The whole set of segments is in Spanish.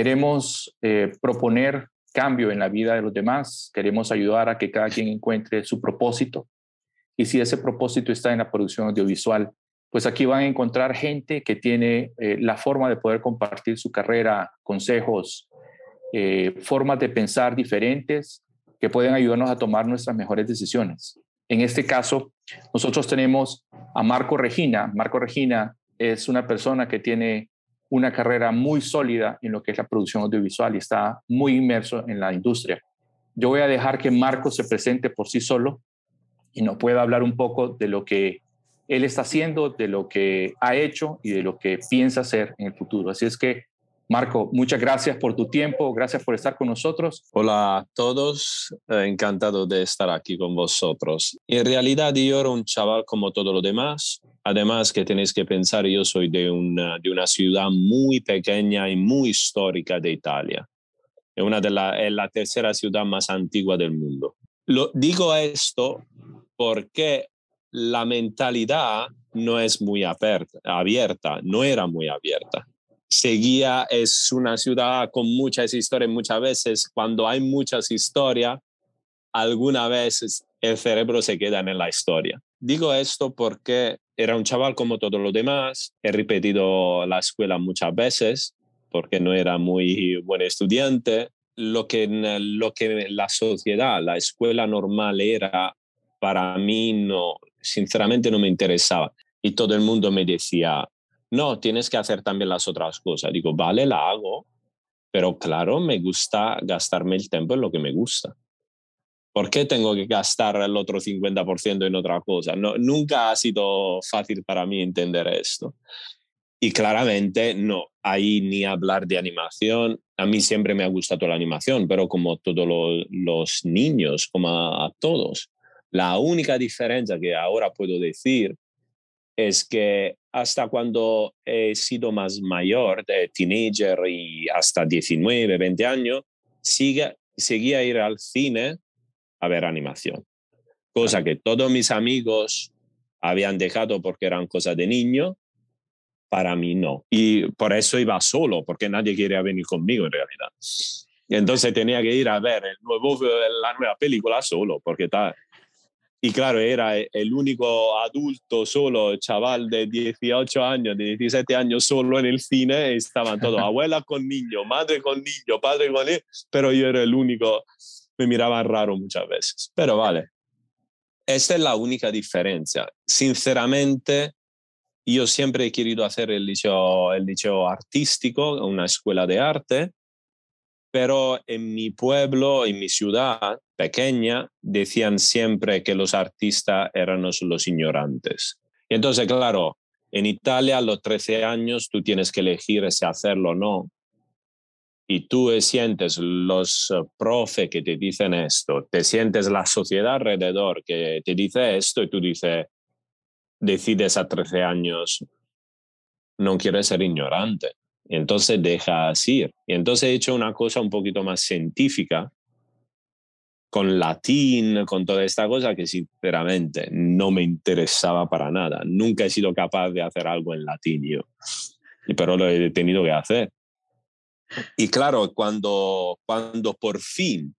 Queremos eh, proponer cambio en la vida de los demás, queremos ayudar a que cada quien encuentre su propósito. Y si ese propósito está en la producción audiovisual, pues aquí van a encontrar gente que tiene eh, la forma de poder compartir su carrera, consejos, eh, formas de pensar diferentes que pueden ayudarnos a tomar nuestras mejores decisiones. En este caso, nosotros tenemos a Marco Regina. Marco Regina es una persona que tiene una carrera muy sólida en lo que es la producción audiovisual y está muy inmerso en la industria. Yo voy a dejar que Marco se presente por sí solo y nos pueda hablar un poco de lo que él está haciendo, de lo que ha hecho y de lo que piensa hacer en el futuro. Así es que, Marco, muchas gracias por tu tiempo, gracias por estar con nosotros. Hola a todos, eh, encantado de estar aquí con vosotros. En realidad yo era un chaval como todos los demás, además que tenéis que pensar, yo soy de una, de una ciudad muy pequeña y muy histórica de Italia. Es, una de la, es la tercera ciudad más antigua del mundo. Lo, digo esto porque la mentalidad no es muy abierta, no era muy abierta. Seguía, es una ciudad con muchas historias, muchas veces cuando hay muchas historias, alguna vez el cerebro se queda en la historia. Digo esto porque era un chaval como todos los demás, he repetido la escuela muchas veces porque no era muy buen estudiante. Lo que, lo que la sociedad, la escuela normal era, para mí no, sinceramente no me interesaba. Y todo el mundo me decía, no, tienes que hacer también las otras cosas. Digo, vale, la hago, pero claro, me gusta gastarme el tiempo en lo que me gusta. ¿Por qué tengo que gastar el otro 50% en otra cosa? No, nunca ha sido fácil para mí entender esto. Y claramente no hay ni hablar de animación. A mí siempre me ha gustado la animación, pero como todos los niños, como a todos. La única diferencia que ahora puedo decir es que hasta cuando he sido más mayor, de teenager y hasta 19, 20 años, sigue, seguía ir al cine a ver animación. Cosa que todos mis amigos habían dejado porque eran cosas de niño, para mí no. Y por eso iba solo, porque nadie quería venir conmigo en realidad. Entonces tenía que ir a ver el nuevo, la nueva película solo, porque tal y claro, era el único adulto solo, chaval de 18 años, de 17 años solo en el cine. Estaban todos, abuela con niño, madre con niño, padre con él, pero yo era el único. Me miraban raro muchas veces. Pero vale, esta es la única diferencia. Sinceramente, yo siempre he querido hacer el liceo, el liceo artístico, una escuela de arte, pero en mi pueblo, en mi ciudad pequeña, decían siempre que los artistas eran los ignorantes. Y entonces, claro, en Italia a los 13 años tú tienes que elegir si hacerlo o no. Y tú sientes los profes que te dicen esto, te sientes la sociedad alrededor que te dice esto y tú dices, decides a 13 años, no quieres ser ignorante entonces dejas ir. Y entonces he hecho una cosa un poquito más científica con latín, con toda esta cosa que sinceramente no me interesaba para nada. Nunca he sido capaz de hacer algo en latín yo, pero lo he tenido que hacer. Y claro, cuando, cuando por fin,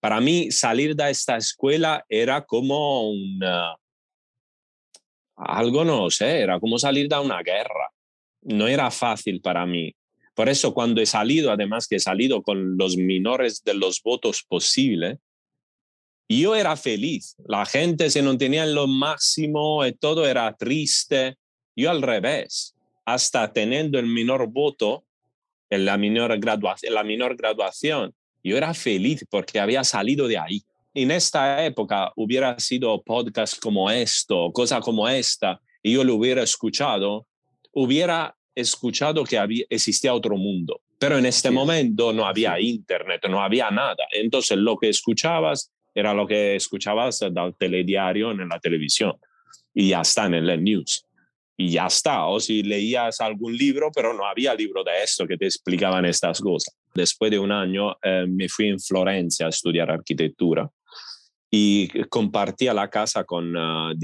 para mí salir de esta escuela era como una, algo no sé, era como salir de una guerra no era fácil para mí. Por eso cuando he salido, además que he salido con los menores de los votos posible, yo era feliz. La gente se no tenía lo máximo y todo era triste. Yo al revés, hasta teniendo el menor voto en la menor, graduación, la menor graduación, yo era feliz porque había salido de ahí. En esta época hubiera sido podcast como esto, cosa como esta, y yo lo hubiera escuchado, hubiera escuchado que había, existía otro mundo. Pero en este momento no había internet, no había nada. Entonces lo que escuchabas era lo que escuchabas del telediario en la televisión. Y ya está en el news. Y ya está. O si leías algún libro, pero no había libro de esto que te explicaban estas cosas. Después de un año eh, me fui en Florencia a estudiar arquitectura y compartía la casa con, uh,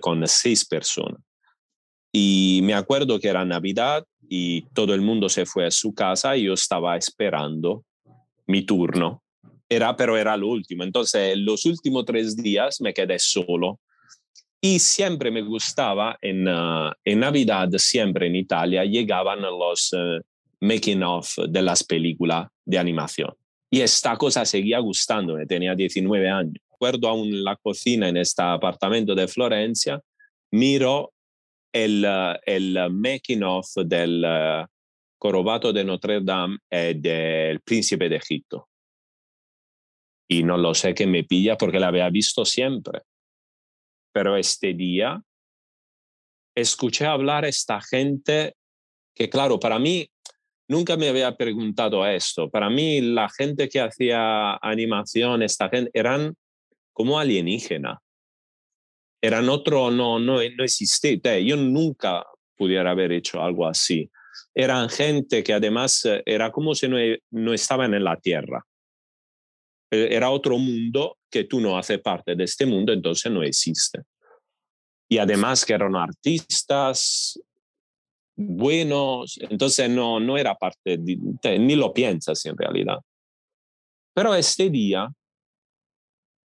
con seis personas Y me acuerdo que era Navidad y todo el mundo se fue a su casa y yo estaba esperando mi turno. Era, pero era lo último. Entonces, los últimos tres días me quedé solo. Y siempre me gustaba, en, uh, en Navidad, siempre en Italia, llegaban los uh, making of de las películas de animación. Y esta cosa seguía gustándome, tenía 19 años. Recuerdo aún la cocina en este apartamento de Florencia, miro el, uh, el making of del Corobato de Notre Dame y del Príncipe de Egipto. Y no lo sé qué me pilla porque la había visto siempre. Pero este día escuché hablar a esta gente que, claro, para mí nunca me había preguntado esto. Para mí, la gente que hacía animación, esta gente, eran como alienígena. Eran otro, no, no, no existía. Yo nunca pudiera haber hecho algo así. Eran gente que además eh, era como si no, no estaban en la Tierra. Eh, era otro mundo que tú no haces parte de este mundo, entonces no existe. Y además que eran artistas buenos, entonces no, no era parte, ni lo piensas en realidad. Pero este día,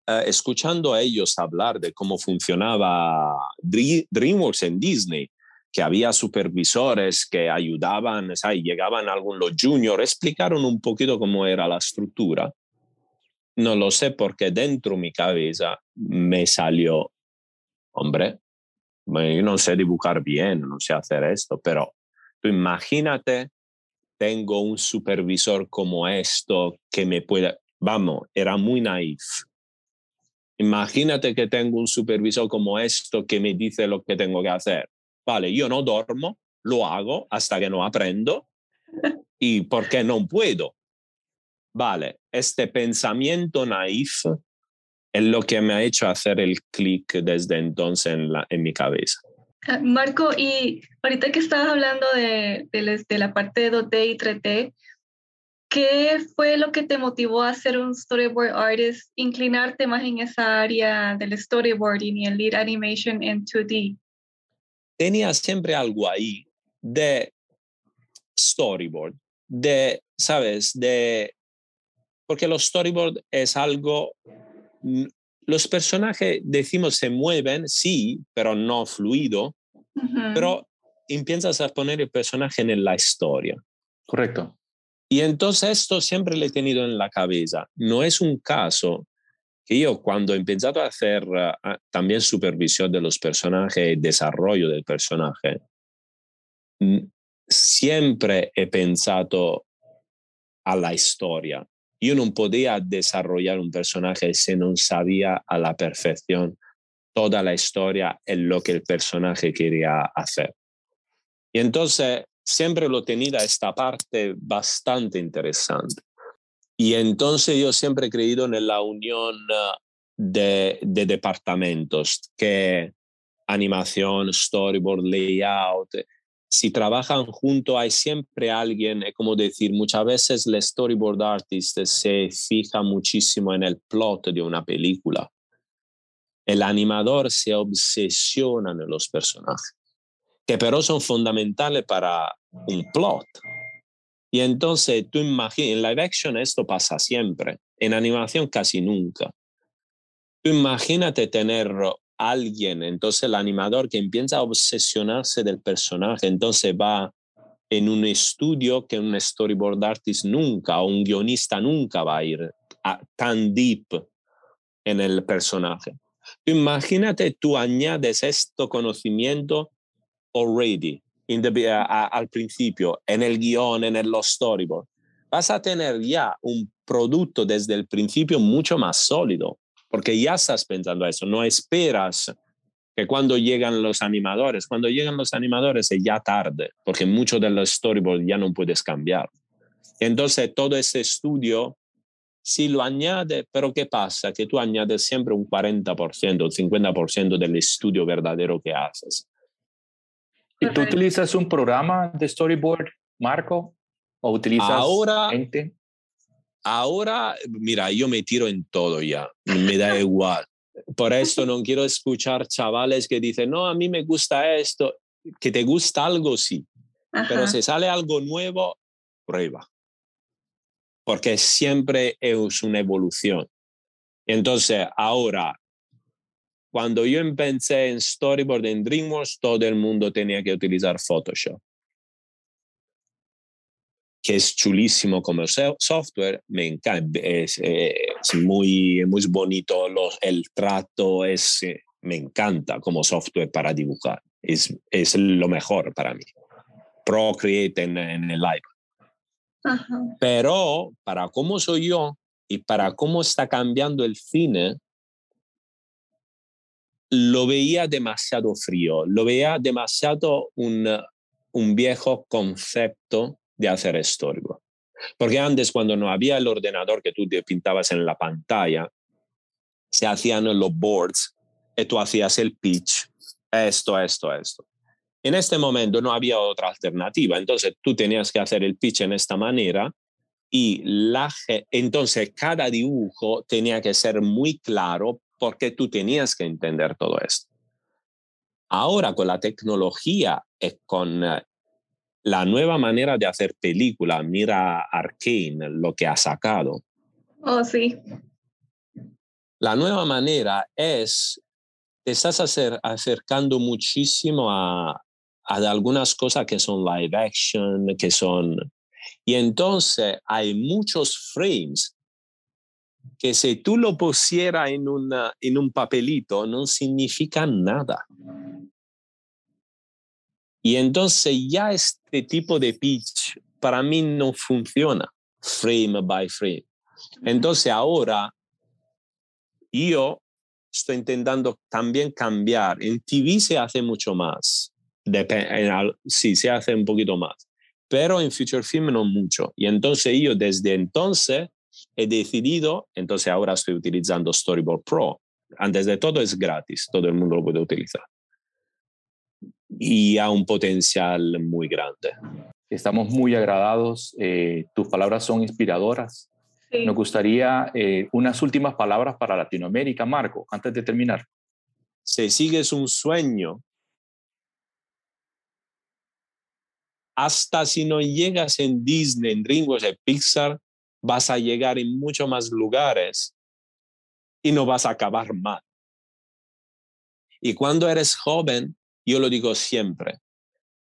eh, escuchando a ellos hablar de cómo funcionaba DreamWorks en Disney, que había supervisores que ayudaban, y llegaban algunos juniors, explicaron un poquito cómo era la estructura. No lo sé porque dentro de mi cabeza me salió, hombre, yo no sé dibujar bien, no sé hacer esto, pero tú imagínate, tengo un supervisor como esto que me pueda, vamos, era muy naif. Imagínate que tengo un supervisor como esto que me dice lo que tengo que hacer. Vale, yo no duermo, lo hago hasta que no aprendo. ¿Y por qué no puedo? Vale, este pensamiento naif es lo que me ha hecho hacer el clic desde entonces en, la, en mi cabeza. Ah, Marco, y ahorita que estabas hablando de, de, la parte de 2D y 3D, ¿qué fue lo que te motivó a ser un storyboard artist, inclinarte más en esa área del storyboarding y el lead animation en 2D? Tenía siempre algo ahí de storyboard, de, ¿sabes? De porque los storyboard es algo, los personajes, decimos, se mueven, sí, pero no fluido, pero empiezas a poner el personaje en la historia. Correcto. Y entonces esto siempre lo he tenido en la cabeza. No es un caso que yo cuando he empezado a hacer ah, también supervisión de los personajes, desarrollo del personaje, siempre he pensado a la historia yo no podía desarrollar un personaje si no sabía a la perfección toda la historia en lo que el personaje quería hacer. Y entonces siempre lo tenía esta parte bastante interesante. Y entonces yo siempre he creído en la unión ah, de, de departamentos, que animación, storyboard, layout, si trabajan juntos hay siempre alguien, es como decir, muchas veces el storyboard artist se fija muchísimo en el plot de una película. El animador se obsesiona en los personajes, que pero son fundamentales para un plot. Y entonces tú imaginas, en live action esto pasa siempre, en animación casi nunca. Tú imagínate tener alguien, entonces el animador que empieza a obsesionarse del personaje, entonces va en un estudio que un storyboard artist nunca o un guionista nunca va a ir tan deep en el personaje. Imagínate, tú añades este conocimiento already al principio, en el guion, en el, los storyboard. Vas a tener ya un producto desde el principio mucho más sólido porque ya estás pensando eso, no esperas que cuando llegan los animadores, cuando llegan los animadores es ya tarde, porque mucho de los storyboards ya no puedes cambiar. Entonces todo ese estudio sí lo añade, pero ¿qué pasa? Que tú añades siempre un 40%, un 50% del estudio verdadero que haces. ¿Y tú utilizas un programa de storyboard, Marco? ¿O utilizas Ahora, Ahora, mira, yo me tiro en todo ya, me da igual. Por eso no quiero escuchar chavales que dicen, no, a mí me gusta esto. que te gusta algo, sí. Pero si sale algo nuevo, prueba. Porque siempre es una evolución. Entonces, ahora, cuando yo empecé en Storyboard en DreamWorks, todo el mundo tenía que utilizar Photoshop que es chulísimo como software, me encanta, es, muy, muy bonito, el trato es, eh, me encanta como software para dibujar, es, es lo mejor para mí. Procreate en, en el iPad. Pero para cómo soy yo y para cómo está cambiando el cine, lo veía demasiado frío, lo veía demasiado un, un viejo concepto de hacer storyboard. Porque antes, cuando no había el ordenador que tú pintabas en la pantalla, se hacían los boards y tú hacías el pitch, esto, esto, esto. En este momento no había otra alternativa, entonces tú tenías que hacer el pitch en esta manera y la, entonces cada dibujo tenía que ser muy claro porque tú tenías que entender todo esto. Ahora con la tecnología y con eh, la nueva manera de hacer película, mira Arkane, lo que ha sacado. Oh, sí. La nueva manera es, te estás acercando muchísimo a, a algunas cosas que son live action, que son... Y entonces hay muchos frames que si tú lo pusieras en, una, en un papelito no significan nada. Y entonces ya este tipo de pitch para mí no funciona frame by frame. Entonces ahora yo estoy intentando también cambiar. En TV se hace mucho más. sí, se hace un poquito más. Pero en Future Film no mucho. Y entonces yo desde entonces he decidido, entonces ahora estoy utilizando Storyboard Pro. Antes de todo es gratis, todo el mundo lo puede utilizar y a un potencial muy grande. Estamos muy agradados, eh, tus palabras son inspiradoras. Nos gustaría eh, unas últimas palabras para Latinoamérica, Marco, antes de terminar. Si sigues un sueño, hasta si no llegas en Disney, en DreamWorks, en Pixar, vas a llegar en muchos más lugares y no vas a acabar mal. Y cuando eres joven, yo lo digo siempre,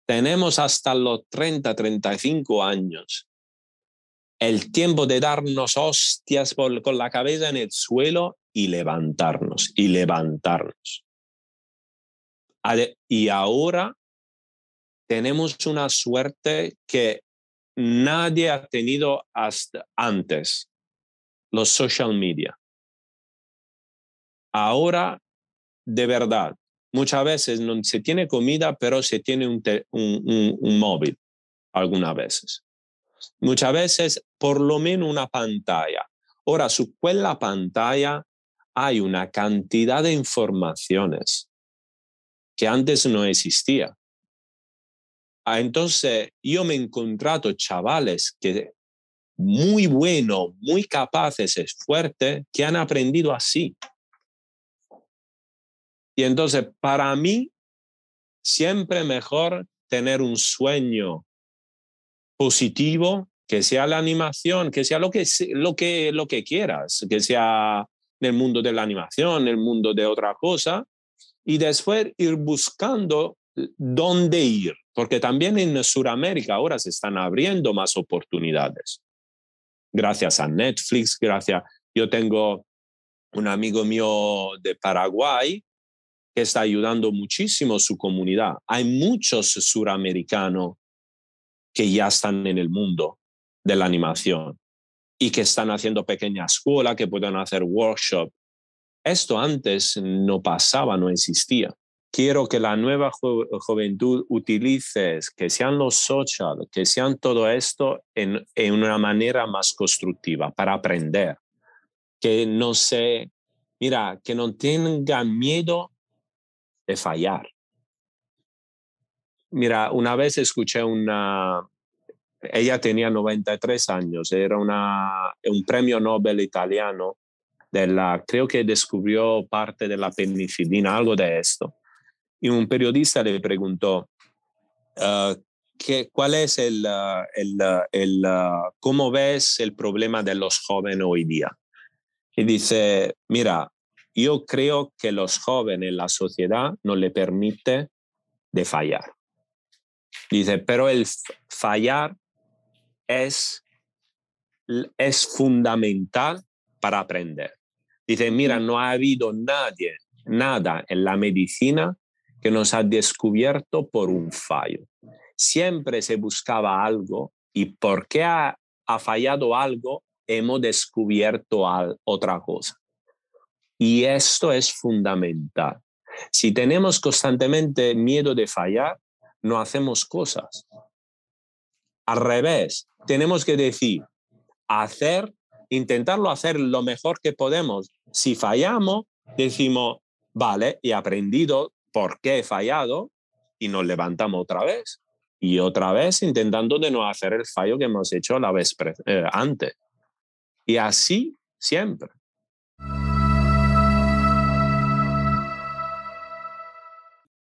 tenemos hasta los 30, 35 años el tiempo de darnos hostias con la cabeza en el suelo y levantarnos, y levantarnos. Y ahora tenemos una suerte que nadie ha tenido hasta antes, los social media. Ahora, de verdad, Muchas veces no se tiene comida, pero se tiene un, un, móvil, algunas veces. Muchas veces, por lo menos una pantalla. Ahora, su quella pantalla hay una cantidad de informaciones que antes no existía. Ah, entonces, yo me he encontrado chavales que muy buenos, muy capaces, es fuerte, que han aprendido así. Y entonces, para mí, siempre mejor tener un sueño positivo, que sea la animación, que sea lo que, lo que, lo que quieras, que sea en el mundo de la animación, en el mundo de otra cosa, y después ir buscando dónde ir, porque también en Sudamérica ahora se están abriendo más oportunidades. Gracias a Netflix, gracias. Yo tengo un amigo mío de Paraguay que está ayudando muchísimo su comunidad. Hay muchos suramericanos que ya están en el mundo de la animación y que están haciendo pequeñas escuelas, que pueden hacer workshop. Esto antes no pasaba, no existía. Quiero que la nueva juventud utilice, que sean los social, que sean todo esto en, en una manera más constructiva para aprender. Que no se, mira, que no tengan miedo de fallar. Mira, una vez escuché una, ella tenía 93 años, era una, un premio Nobel italiano, de la, creo que descubrió parte de la penicilina, algo de esto. Y un periodista le preguntó, ah, ¿cuál es el, ah, el, el, cómo ves el problema de los jóvenes hoy día? Y dice, mira, yo creo que los jóvenes, la sociedad, no le permite de fallar. Dice, pero el fallar es, es fundamental para aprender. Dice, mira, no ha habido nadie, nada en la medicina que nos ha descubierto por un fallo. Siempre se buscaba algo y porque ha, ha fallado algo, hemos descubierto otra cosa. Y esto es fundamental. Si tenemos constantemente miedo de fallar, no hacemos cosas. Al revés, tenemos que decir, hacer, intentarlo hacer lo mejor que podemos. Si fallamos, decimos, vale, he aprendido por qué he fallado y nos levantamos otra vez. Y otra vez intentando de no hacer el fallo que hemos hecho la vez eh, antes. Y así siempre.